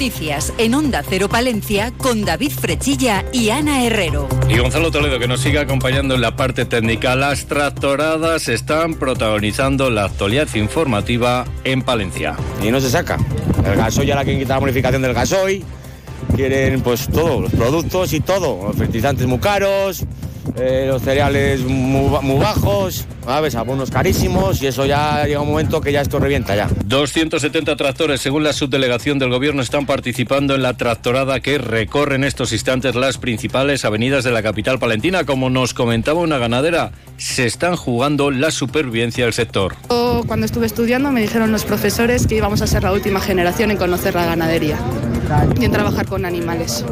Noticias en Onda Cero Palencia con David Frechilla y Ana Herrero. Y Gonzalo Toledo que nos sigue acompañando en la parte técnica. Las tractoradas están protagonizando la actualidad informativa en Palencia. Y no se saca. El gasoil ya la quieren quitar la bonificación del gasoil. Quieren pues todos los productos y todo. Los fertilizantes muy caros, eh, los cereales muy, bajos, ¿sabes? Abonos carísimos y eso ya llega un momento que ya esto revienta ya. 270 tractores, según la subdelegación del gobierno, están participando en la tractorada que recorre en estos instantes las principales avenidas de la capital palentina. Como nos comentaba una ganadera, se están jugando la supervivencia del sector. Cuando estuve estudiando me dijeron los profesores que íbamos a ser la última generación en conocer la ganadería en trabajar con animales.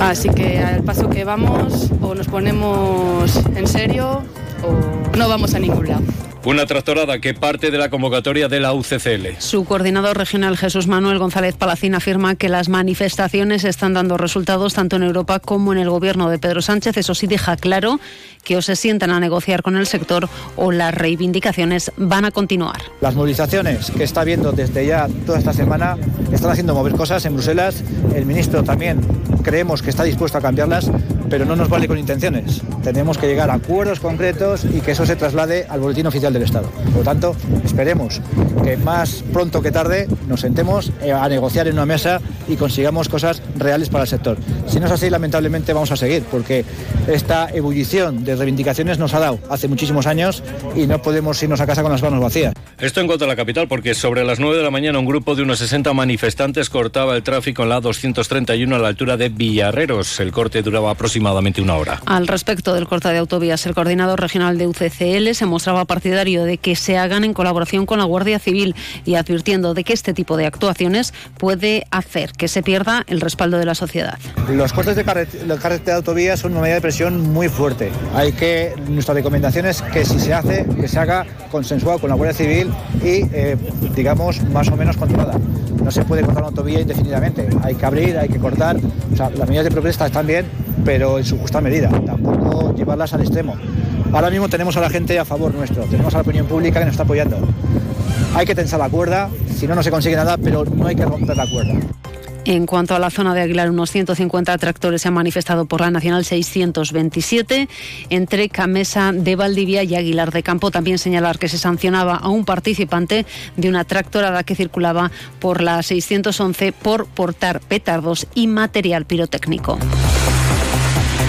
Así que al paso que vamos o nos ponemos en serio o no vamos a ningún lado. Una tractorada que parte de la convocatoria de la UCCL. Su coordinador regional Jesús Manuel González Palacín afirma que las manifestaciones están dando resultados tanto en Europa como en el gobierno de Pedro Sánchez. Eso sí deja claro que o se sientan a negociar con el sector o las reivindicaciones van a continuar. Las movilizaciones que está viendo desde ya toda esta semana están haciendo mover cosas en Bruselas. El ministro también creemos que está dispuesto a cambiarlas, pero no nos vale con intenciones. Tenemos que llegar a acuerdos concretos y que eso se traslade al boletín oficial del Estado. Por lo tanto, esperemos que más pronto que tarde nos sentemos eh, a negociar en una mesa y consigamos cosas reales para el sector. Si no es así, lamentablemente vamos a seguir, porque esta ebullición de reivindicaciones nos ha dado hace muchísimos años y no podemos irnos a casa con las manos vacías. Esto en cuanto a la capital, porque sobre las 9 de la mañana un grupo de unos 60 manifestantes cortaba el tráfico en la 231 a la altura de Villarreros. El corte duraba aproximadamente una hora. Al respecto del corte de autovías, el coordinador regional de UCCL se mostraba partidario de que se hagan en colaboración con la Guardia Civil y advirtiendo de que este tipo de actuaciones puede hacer que se pierda el respaldo de la sociedad. Los cortes de carretera de autovías son una medida de presión muy fuerte. Hay que, nuestra recomendación es que si se hace, que se haga consensuado con la Guardia Civil y, eh, digamos, más o menos controlada. No se puede cortar una autovía indefinidamente. Hay que abrir, hay que cortar. O sea, las medidas de protesta están bien, pero en su justa medida. Tampoco llevarlas al extremo. Ahora mismo tenemos a la gente a favor nuestro, tenemos a la opinión pública que nos está apoyando. Hay que tensar la cuerda, si no, no se consigue nada, pero no hay que romper la cuerda. En cuanto a la zona de Aguilar, unos 150 tractores se han manifestado por la Nacional 627 entre Camesa de Valdivia y Aguilar de Campo. También señalar que se sancionaba a un participante de una tractorada que circulaba por la 611 por portar petardos y material pirotécnico.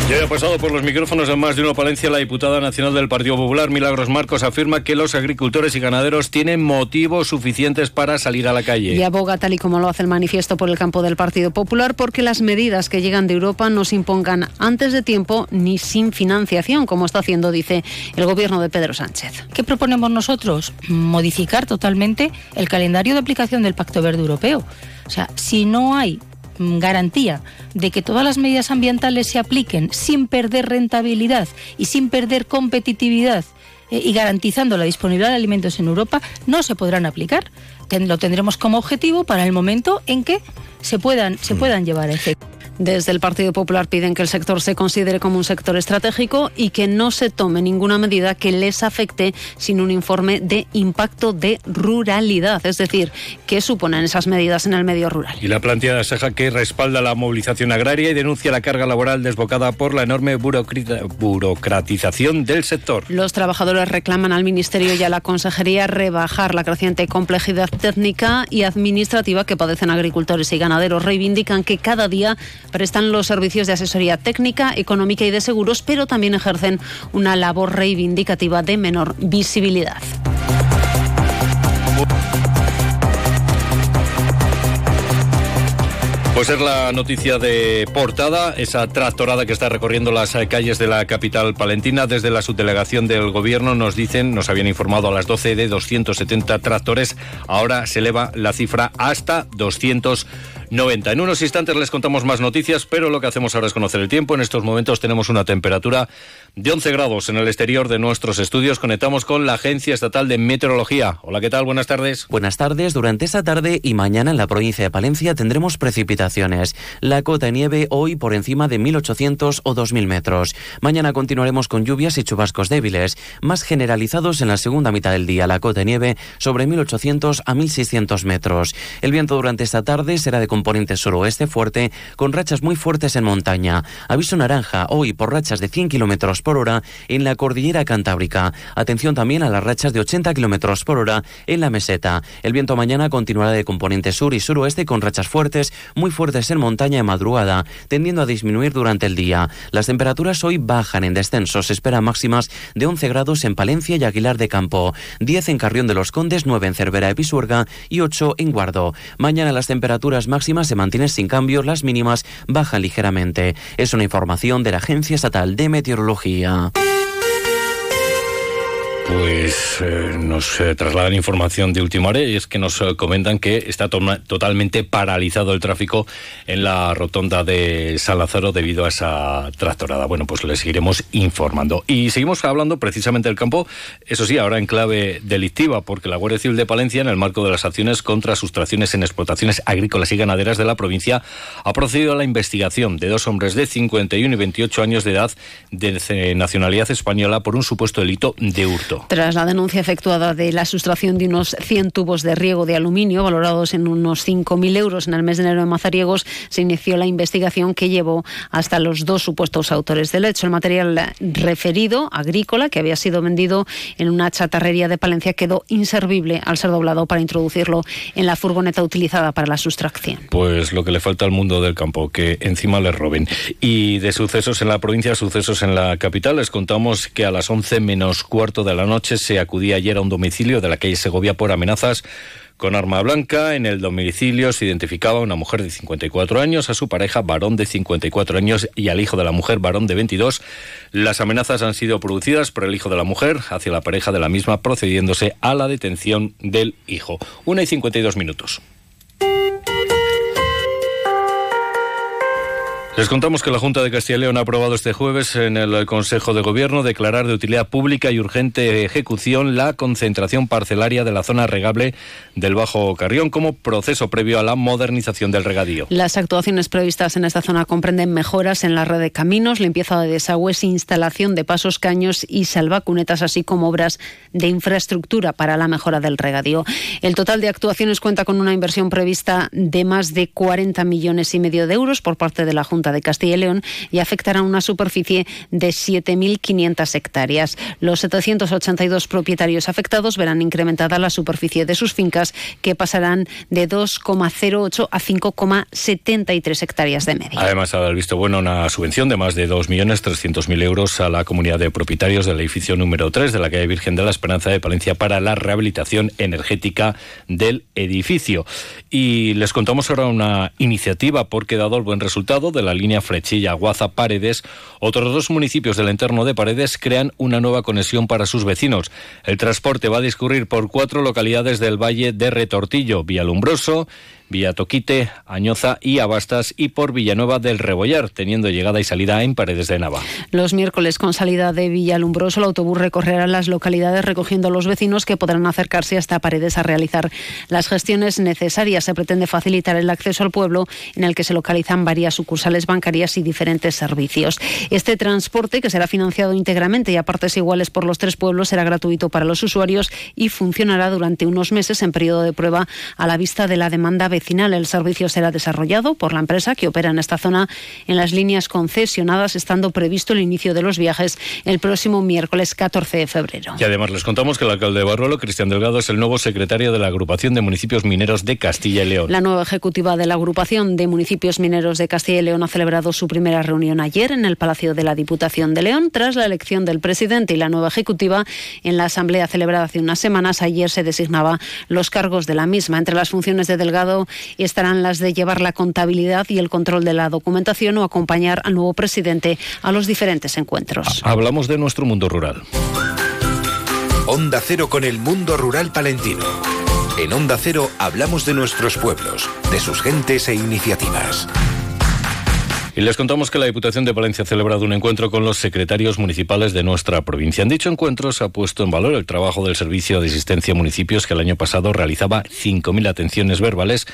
Ya ha pasado por los micrófonos de más de uno Palencia la diputada nacional del Partido Popular, Milagros Marcos, afirma que los agricultores y ganaderos tienen motivos suficientes para salir a la calle. Y aboga, tal y como lo hace el manifiesto por el campo del Partido Popular, porque las medidas que llegan de Europa no se impongan antes de tiempo ni sin financiación, como está haciendo, dice el gobierno de Pedro Sánchez. ¿Qué proponemos nosotros? Modificar totalmente el calendario de aplicación del Pacto Verde Europeo. O sea, si no hay garantía de que todas las medidas ambientales se apliquen sin perder rentabilidad y sin perder competitividad eh, y garantizando la disponibilidad de alimentos en Europa, no se podrán aplicar. lo tendremos como objetivo para el momento en que se puedan, se puedan llevar a efecto. Desde el Partido Popular piden que el sector se considere como un sector estratégico y que no se tome ninguna medida que les afecte sin un informe de impacto de ruralidad, es decir, qué suponen esas medidas en el medio rural. Y la plantilla de Saja que respalda la movilización agraria y denuncia la carga laboral desbocada por la enorme burocratización del sector. Los trabajadores reclaman al Ministerio y a la Consejería rebajar la creciente complejidad técnica y administrativa que padecen agricultores y ganaderos. Reivindican que cada día prestan los servicios de asesoría técnica, económica y de seguros, pero también ejercen una labor reivindicativa de menor visibilidad. Pues es la noticia de portada, esa tractorada que está recorriendo las calles de la capital palentina. Desde la subdelegación del gobierno nos dicen, nos habían informado a las 12 de 270 tractores. Ahora se eleva la cifra hasta 200 90. En unos instantes les contamos más noticias, pero lo que hacemos ahora es conocer el tiempo. En estos momentos tenemos una temperatura de 11 grados en el exterior de nuestros estudios. Conectamos con la Agencia Estatal de Meteorología. Hola, ¿qué tal? Buenas tardes. Buenas tardes. Durante esta tarde y mañana en la provincia de Palencia tendremos precipitaciones. La cota de nieve hoy por encima de 1.800 o 2.000 metros. Mañana continuaremos con lluvias y chubascos débiles, más generalizados en la segunda mitad del día. La cota de nieve sobre 1.800 a 1.600 metros. El viento durante esta tarde será de componente suroeste fuerte con rachas muy fuertes en montaña. Aviso naranja hoy por rachas de 100 kilómetros por hora en la cordillera cantábrica. Atención también a las rachas de 80 kilómetros por hora en la meseta. El viento mañana continuará de componente sur y suroeste con rachas fuertes, muy fuertes en montaña en madrugada, tendiendo a disminuir durante el día. Las temperaturas hoy bajan en descenso. Se espera máximas de 11 grados en Palencia y Aguilar de Campo, 10 en Carrión de los Condes, 9 en Cervera de Pisuerga y 8 en Guardo. Mañana las temperaturas máximas se mantienen sin cambios, las mínimas bajan ligeramente. Es una información de la Agencia Estatal de Meteorología. Pues eh, nos eh, trasladan información de última hora y es que nos eh, comentan que está totalmente paralizado el tráfico en la rotonda de San Lázaro debido a esa tractorada. Bueno, pues les seguiremos informando. Y seguimos hablando precisamente del campo, eso sí, ahora en clave delictiva, porque la Guardia Civil de Palencia, en el marco de las acciones contra sustracciones en explotaciones agrícolas y ganaderas de la provincia, ha procedido a la investigación de dos hombres de 51 y 28 años de edad de nacionalidad española por un supuesto delito de hurto. Tras la denuncia efectuada de la sustracción de unos 100 tubos de riego de aluminio valorados en unos 5.000 euros en el mes de enero en Mazariegos, se inició la investigación que llevó hasta los dos supuestos autores del hecho. El material referido, agrícola, que había sido vendido en una chatarrería de Palencia, quedó inservible al ser doblado para introducirlo en la furgoneta utilizada para la sustracción. Pues lo que le falta al mundo del campo, que encima le roben. Y de sucesos en la provincia, sucesos en la capital, les contamos que a las 11 menos cuarto de la noche se acudía ayer a un domicilio de la calle Segovia por amenazas con arma blanca. En el domicilio se identificaba a una mujer de 54 años, a su pareja varón de 54 años y al hijo de la mujer varón de 22. Las amenazas han sido producidas por el hijo de la mujer hacia la pareja de la misma, procediéndose a la detención del hijo. Una y 52 minutos. Les contamos que la Junta de Castilla y León ha aprobado este jueves en el Consejo de Gobierno declarar de utilidad pública y urgente ejecución la concentración parcelaria de la zona regable del Bajo Carrión como proceso previo a la modernización del regadío. Las actuaciones previstas en esta zona comprenden mejoras en la red de caminos, limpieza de desagües, instalación de pasos, caños y salvacunetas, así como obras de infraestructura para la mejora del regadío. El total de actuaciones cuenta con una inversión prevista de más de 40 millones y medio de euros por parte de la Junta de Castilla y León y afectará una superficie de 7.500 hectáreas. Los 782 propietarios afectados verán incrementada la superficie de sus fincas, que pasarán de 2,08 a 5,73 hectáreas de media. Además, ha visto bueno una subvención de más de 2.300.000 euros a la comunidad de propietarios del edificio número 3 de la calle Virgen de la Esperanza de Palencia para la rehabilitación energética del edificio. Y les contamos ahora una iniciativa porque dado el buen resultado de la línea Frechilla-Guaza-Paredes, otros dos municipios del entorno de Paredes crean una nueva conexión para sus vecinos. El transporte va a discurrir por cuatro localidades del Valle de Retortillo, Villalumbroso, Toquite, Añoza y Abastas y por Villanueva del Rebollar, teniendo llegada y salida en Paredes de Nava. Los miércoles con salida de Villalumbroso, el autobús recorrerá las localidades recogiendo a los vecinos que podrán acercarse hasta Paredes a realizar las gestiones necesarias. Se pretende facilitar el acceso al pueblo en el que se localizan varias sucursales bancarias y diferentes servicios. Este transporte, que será financiado íntegramente y a partes iguales por los tres pueblos, será gratuito para los usuarios y funcionará durante unos meses en periodo de prueba a la vista de la demanda el servicio será desarrollado por la empresa que opera en esta zona en las líneas concesionadas, estando previsto el inicio de los viajes el próximo miércoles 14 de febrero. Y además les contamos que el alcalde de Barruelo, Cristian Delgado, es el nuevo secretario de la Agrupación de Municipios Mineros de Castilla y León. La nueva ejecutiva de la Agrupación de Municipios Mineros de Castilla y León ha celebrado su primera reunión ayer en el Palacio de la Diputación de León tras la elección del presidente y la nueva ejecutiva en la asamblea celebrada hace unas semanas. Ayer se designaba los cargos de la misma. Entre las funciones de Delgado y estarán las de llevar la contabilidad y el control de la documentación o acompañar al nuevo presidente a los diferentes encuentros. Hablamos de nuestro mundo rural. Onda Cero con el mundo rural palentino. En Onda Cero hablamos de nuestros pueblos, de sus gentes e iniciativas. Y les contamos que la Diputación de Valencia ha celebrado un encuentro con los secretarios municipales de nuestra provincia. En dicho encuentro se ha puesto en valor el trabajo del Servicio de Asistencia a Municipios que el año pasado realizaba 5.000 atenciones verbales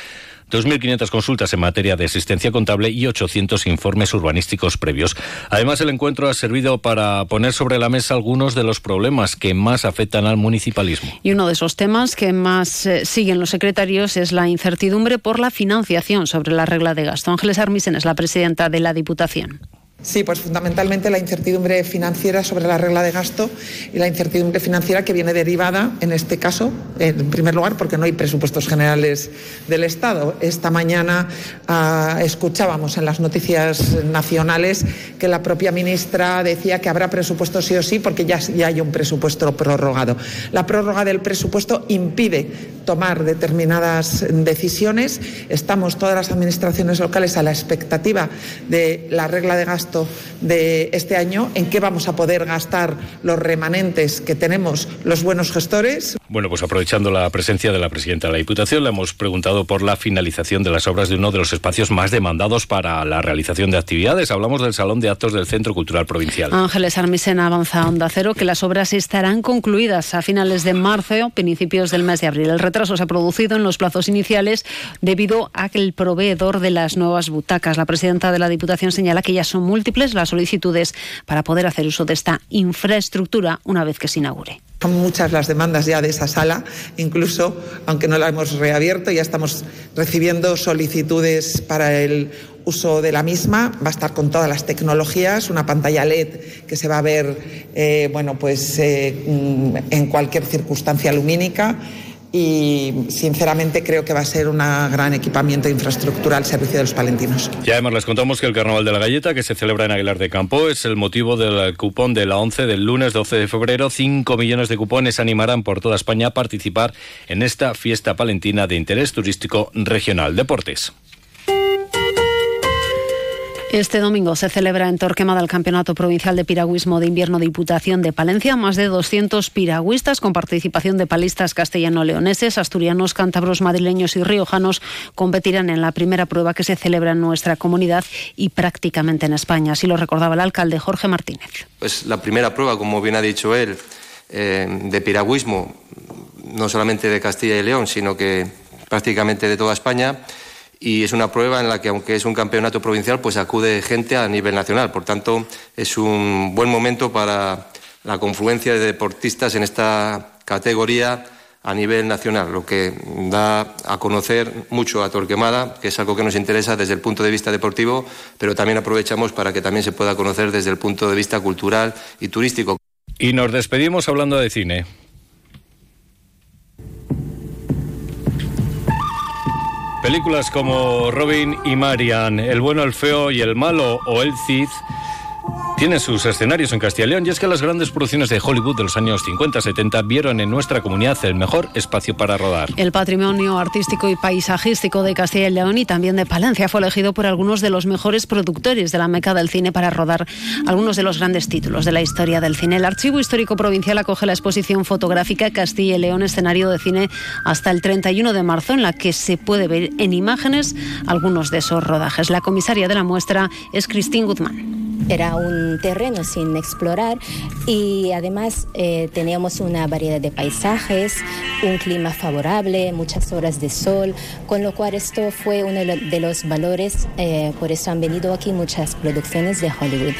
2.500 consultas en materia de asistencia contable y 800 informes urbanísticos previos. Además, el encuentro ha servido para poner sobre la mesa algunos de los problemas que más afectan al municipalismo. Y uno de esos temas que más eh, siguen los secretarios es la incertidumbre por la financiación sobre la regla de gasto. Ángeles Armisen es la presidenta de la Diputación. Sí, pues fundamentalmente la incertidumbre financiera sobre la regla de gasto y la incertidumbre financiera que viene derivada, en este caso, en primer lugar, porque no hay presupuestos generales del Estado. Esta mañana uh, escuchábamos en las noticias nacionales que la propia ministra decía que habrá presupuesto sí o sí porque ya, ya hay un presupuesto prorrogado. La prórroga del presupuesto impide tomar determinadas decisiones. Estamos todas las administraciones locales a la expectativa de la regla de gasto de este año, en qué vamos a poder gastar los remanentes que tenemos los buenos gestores. Bueno, pues aprovechando la presencia de la presidenta de la Diputación, le hemos preguntado por la finalización de las obras de uno de los espacios más demandados para la realización de actividades. Hablamos del Salón de Actos del Centro Cultural Provincial. Ángeles Armisen avanza a Onda Cero que las obras estarán concluidas a finales de marzo, principios del mes de abril. El retraso se ha producido en los plazos iniciales debido a que el proveedor de las nuevas butacas, la presidenta de la Diputación, señala que ya son múltiples las solicitudes para poder hacer uso de esta infraestructura una vez que se inaugure. Son muchas las demandas ya de esa sala, incluso aunque no la hemos reabierto, ya estamos recibiendo solicitudes para el uso de la misma. Va a estar con todas las tecnologías, una pantalla LED que se va a ver, eh, bueno, pues eh, en cualquier circunstancia lumínica y sinceramente creo que va a ser un gran equipamiento de infraestructura al servicio de los palentinos. Y además les contamos que el Carnaval de la Galleta, que se celebra en Aguilar de Campo, es el motivo del cupón de la 11 del lunes 12 de febrero. 5 millones de cupones animarán por toda España a participar en esta fiesta palentina de interés turístico regional. Deportes. Este domingo se celebra en Torquemada el Campeonato Provincial de Piragüismo de Invierno Diputación de Palencia. Más de 200 piragüistas con participación de palistas castellano-leoneses, asturianos, cántabros, madrileños y riojanos competirán en la primera prueba que se celebra en nuestra comunidad y prácticamente en España. Así lo recordaba el alcalde Jorge Martínez. Pues la primera prueba, como bien ha dicho él, eh, de piragüismo, no solamente de Castilla y León, sino que prácticamente de toda España y es una prueba en la que, aunque es un campeonato provincial, pues acude gente a nivel nacional. Por tanto, es un buen momento para la confluencia de deportistas en esta categoría a nivel nacional, lo que da a conocer mucho a Torquemada, que es algo que nos interesa desde el punto de vista deportivo, pero también aprovechamos para que también se pueda conocer desde el punto de vista cultural y turístico. Y nos despedimos hablando de cine. Películas como Robin y Marian, El bueno, el feo y el malo o El Cid tiene sus escenarios en Castilla y León y es que las grandes producciones de Hollywood de los años 50-70 vieron en nuestra comunidad el mejor espacio para rodar. El patrimonio artístico y paisajístico de Castilla y León y también de Palencia fue elegido por algunos de los mejores productores de la meca del cine para rodar algunos de los grandes títulos de la historia del cine. El Archivo Histórico Provincial acoge la exposición fotográfica Castilla y León escenario de cine hasta el 31 de marzo en la que se puede ver en imágenes algunos de esos rodajes. La comisaria de la muestra es Cristín Guzmán. Era un terreno sin explorar y además eh, teníamos una variedad de paisajes, un clima favorable, muchas horas de sol, con lo cual esto fue uno de los valores, eh, por eso han venido aquí muchas producciones de Hollywood.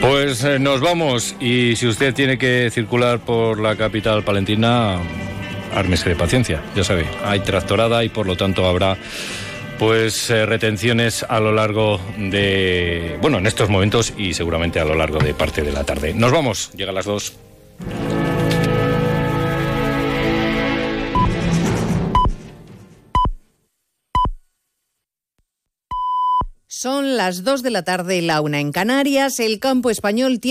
Pues eh, nos vamos y si usted tiene que circular por la capital palentina, ármese de paciencia, ya sabe, hay tractorada y por lo tanto habrá pues eh, retenciones a lo largo de, bueno, en estos momentos y seguramente a lo largo de parte de la tarde. Nos vamos, llega a las dos. Son las dos de la tarde, la una en Canarias. El campo español tiene